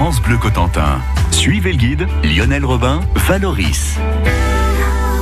France Bleu Cotentin. Suivez le guide Lionel Robin, Valoris.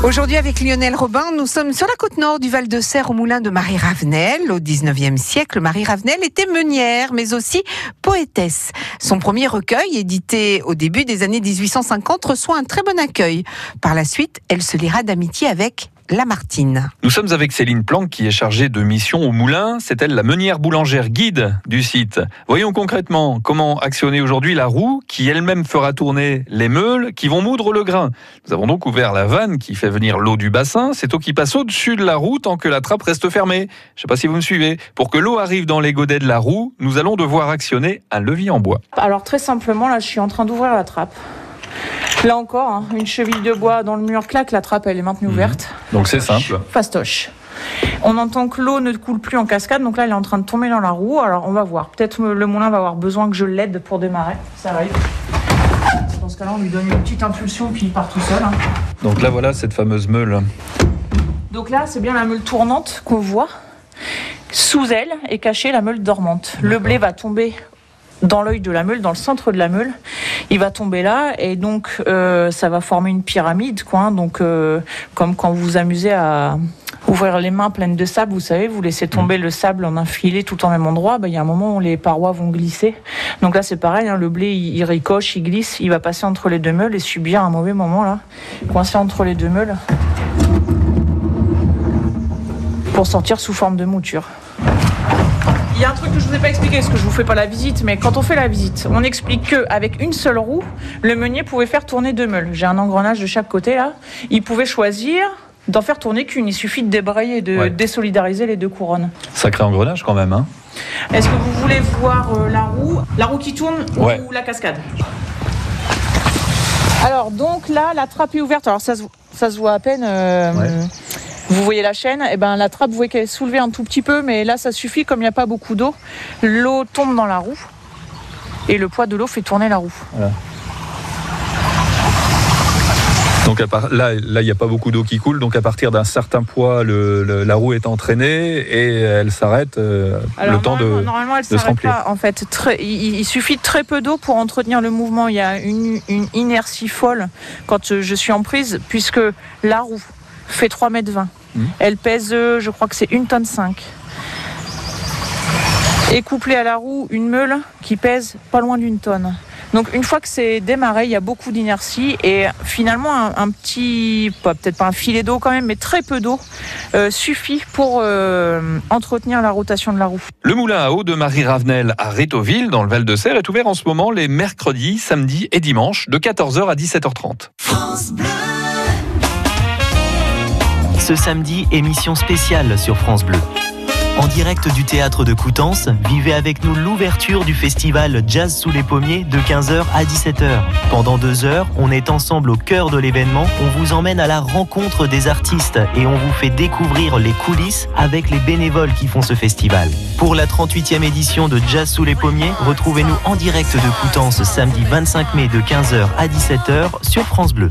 Aujourd'hui, avec Lionel Robin, nous sommes sur la côte nord du Val de Serre au moulin de Marie Ravenel. Au 19e siècle, Marie Ravenel était meunière, mais aussi poétesse. Son premier recueil, édité au début des années 1850, reçoit un très bon accueil. Par la suite, elle se liera d'amitié avec Lamartine. Nous sommes avec Céline Planck qui est chargée de mission au moulin. C'est elle la meunière boulangère guide du site. Voyons concrètement comment actionner aujourd'hui la roue qui elle-même fera tourner les meules qui vont moudre le grain. Nous avons donc ouvert la vanne qui fait venir l'eau du bassin. Cette eau qui passe au-dessus de la roue tant que la trappe reste fermée. Je ne sais pas si vous me suivez. Pour que l'eau arrive dans les godets de la roue, nous allons devoir actionner un levier en bois. Alors très simplement, là je suis en train d'ouvrir la trappe. Là encore, hein, une cheville de bois dans le mur, claque, la trappe elle est maintenue mhm. ouverte. Donc c'est simple. Fastoche. On entend que l'eau ne coule plus en cascade, donc là elle est en train de tomber dans la roue. Alors on va voir. Peut-être le moulin va avoir besoin que je l'aide pour démarrer. Ça arrive. Dans ce cas-là, on lui donne une petite impulsion puis il part tout seul. Hein. Donc là voilà cette fameuse meule. Donc là c'est bien la meule tournante qu'on voit. Sous elle est cachée la meule dormante. Le blé va tomber dans l'œil de la meule, dans le centre de la meule. Il va tomber là et donc euh, ça va former une pyramide, quoi. Hein. donc euh, comme quand vous vous amusez à ouvrir les mains pleines de sable, vous savez, vous laissez tomber le sable en un filet tout en même endroit. Ben, il y a un moment où les parois vont glisser. Donc là c'est pareil, hein, le blé il, ricoche, il glisse, il va passer entre les deux meules et subir un mauvais moment là, coincé entre les deux meules pour sortir sous forme de mouture. Il y a un truc que je vous ai pas expliqué, parce que je vous fais pas la visite, mais quand on fait la visite, on explique que avec une seule roue, le meunier pouvait faire tourner deux meules. J'ai un engrenage de chaque côté là. Il pouvait choisir d'en faire tourner qu'une. Il suffit de débrayer, de désolidariser les deux couronnes. Sacré engrenage quand même, hein Est-ce que vous voulez voir euh, la roue, la roue qui tourne ou la cascade? Alors donc là, la trappe est ouverte. Alors ça se, ça se voit à peine. Euh, vous voyez la chaîne, et eh ben la trappe, vous voyez qu'elle est soulevée un tout petit peu, mais là ça suffit, comme il n'y a pas beaucoup d'eau, l'eau tombe dans la roue et le poids de l'eau fait tourner la roue. Donc là, il n'y a pas beaucoup d'eau qui coule, donc à partir d'un certain poids, la roue est entraînée et elle s'arrête euh, le temps de, normalement, elle se remplir. en fait, il, suffit de très peu d'eau pour entretenir le mouvement. Il y a une, une inertie folle quand je suis en prise, puisque la roue fait 3 mètres 20. Mmh. Elle pèse, euh, je crois que c'est une tonne 5. Et couplée à la roue, une meule qui pèse pas loin d'une tonne. Donc une fois que c'est démarré, il y a beaucoup d'inertie et finalement un, petit, peut-être pas un filet d'eau quand même, mais très peu d'eau euh, suffit pour euh, entretenir la rotation de la roue. Le moulin à eau de Marie Ravenel à Rétoville, dans le Val de Serre, est ouvert en ce moment les mercredis, samedis et dimanches de 14h à 17h30. France Bleu. Ce samedi, émission spéciale sur France Bleu. En direct du théâtre de Coutances, vivez avec nous l'ouverture du festival Jazz sous les pommiers de 15h à 17h. Pendant deux heures, on est ensemble au cœur de l'événement, on vous emmène à la rencontre des artistes et on vous fait découvrir les coulisses avec les bénévoles qui font ce festival. Pour la 38e édition de Jazz sous les pommiers, retrouvez-nous en direct de Coutances samedi 25 mai de 15h à 17h sur France Bleu.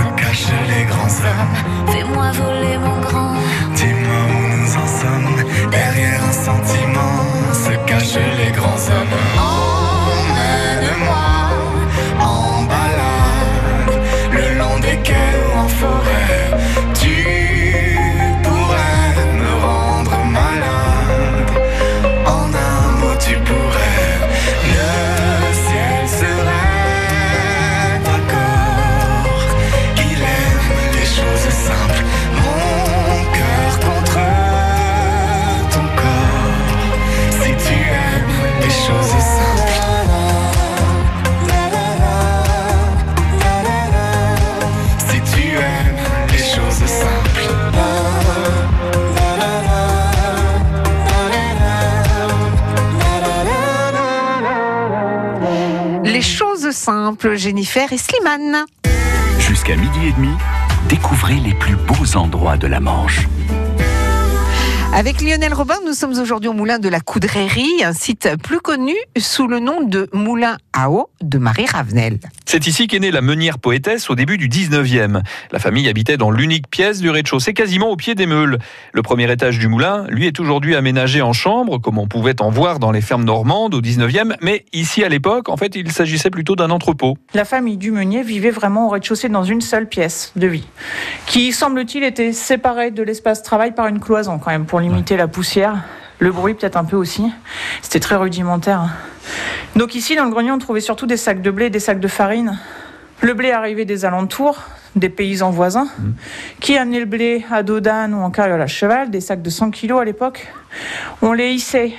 Se cachent les grands hommes. Fais-moi voler mon grand. Dis-moi où nous en sommes. Derrière un sentiment se cachent les grands hommes. Jennifer et Slimane. Jusqu'à midi et demi, découvrez les plus beaux endroits de la Manche. Avec Lionel Robin, nous sommes aujourd'hui au moulin de la Coudrerie, un site plus connu sous le nom de Moulin à eau de Marie Ravenel. C'est ici qu'est née la meunière poétesse au début du 19e. La famille habitait dans l'unique pièce du rez-de-chaussée, quasiment au pied des meules. Le premier étage du moulin, lui, est aujourd'hui aménagé en chambre, comme on pouvait en voir dans les fermes normandes au 19e, mais ici à l'époque, en fait, il s'agissait plutôt d'un entrepôt. La famille du meunier vivait vraiment au rez-de-chaussée dans une seule pièce de vie, qui semble-t-il était séparée de l'espace travail par une cloison quand même pour limiter la poussière, le bruit peut-être un peu aussi. C'était très rudimentaire. Donc ici dans le grenier on trouvait surtout des sacs de blé, des sacs de farine. Le blé arrivait des alentours, des paysans voisins, qui amenaient le blé à dos d'âne ou en carriole à cheval, des sacs de 100 kilos à l'époque. On les hissait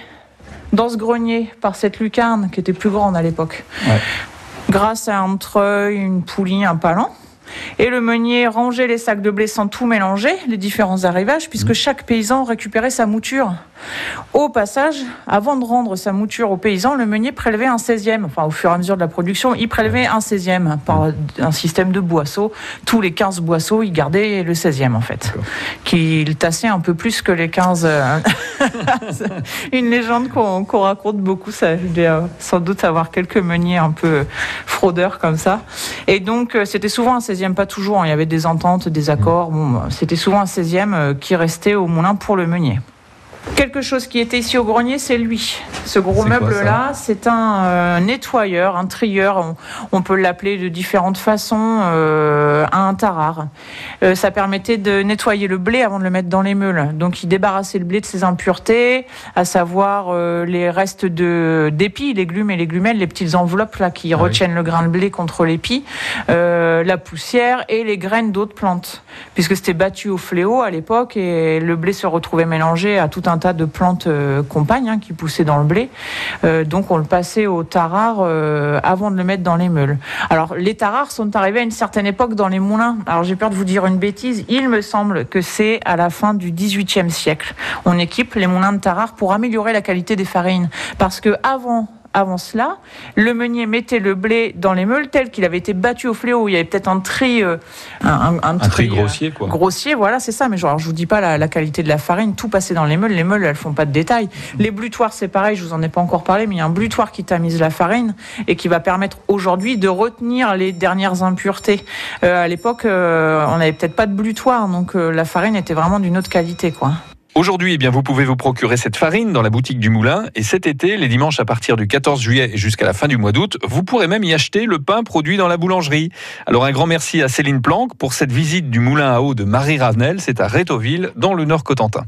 dans ce grenier par cette lucarne qui était plus grande à l'époque grâce à un treuil, une poulie, un palan. Et le meunier rangeait les sacs de blé sans tout mélanger, les différents arrivages, puisque chaque paysan récupérait sa mouture. Au passage, avant de rendre sa mouture au paysan, le meunier prélevait un 16e. Enfin, au fur et à mesure de la production, il prélevait un 16e par un système de boisseaux. Tous les 15 boisseaux, il gardait le 16e, en fait. Qu'il tassait un peu plus que les 15. euh, Une légende qu'on raconte beaucoup, ça, je euh, sans doute avoir quelques meuniers un peu fraudeurs comme ça. Et donc, euh, c'était souvent un 16e, pas toujours. hein. Il y avait des ententes, des accords. Bah, c'était souvent un 16e euh, qui restait au moulin pour le meunier. Quelque chose qui était ici au grenier, c'est lui. Ce gros meuble-là, c'est un euh, nettoyeur, un trieur. On, on peut l'appeler de différentes façons. euh, un tarare. Euh, ça permettait de nettoyer le blé avant de le mettre dans les meules. Donc, il débarrassait le blé de ses impuretés, à savoir les restes de d'épis, légumes et légumelles, les petites enveloppes là qui Ah oui. retiennent le grain de blé contre l'épi, la poussière et les graines d'autres plantes, puisque c'était battu au fléau à l'époque et le blé se retrouvait mélangé à tout un tas de plantes euh, compagnes hein, qui poussaient dans le blé. Euh, donc on le passait au tarare euh, avant de le mettre dans les meules. Alors les tarares sont arrivés à une certaine époque dans les moulins. Alors j'ai peur de vous dire une bêtise, il me semble que c'est à la fin du XVIIIe siècle. On équipe les moulins de tarare pour améliorer la qualité des farines, parce que avant avant cela, le meunier mettait le blé dans les meules tel qu'il avait été battu au fléau. Il y avait peut-être un tri, euh, un, un- un Un tri euh, grossier, quoi. Grossier, voilà, c'est ça. Mais genre, je vous dis pas la, la qualité de la farine, tout passait dans les meules. Les meules, elles font pas de détails. Les blutoirs, c'est pareil. Je vous en ai pas encore parlé, mais il y a un blutoir qui tamise la farine et qui va permettre aujourd'hui de retenir les dernières impuretés. Euh, à l'époque, euh, on n'avait peut-être pas de blutoir, donc la farine était vraiment d'une autre qualité, quoi. Aujourd'hui, eh bien, vous pouvez vous procurer cette farine dans la boutique du Moulin. Et cet été, les dimanches à partir du 14 juillet et jusqu'à la fin du mois d'août, vous pourrez même y acheter le pain produit dans la boulangerie. Alors un grand merci à Céline Planck pour cette visite du Moulin à eau de Marie Ravenel. C'est à Rétoville, dans le Nord Cotentin.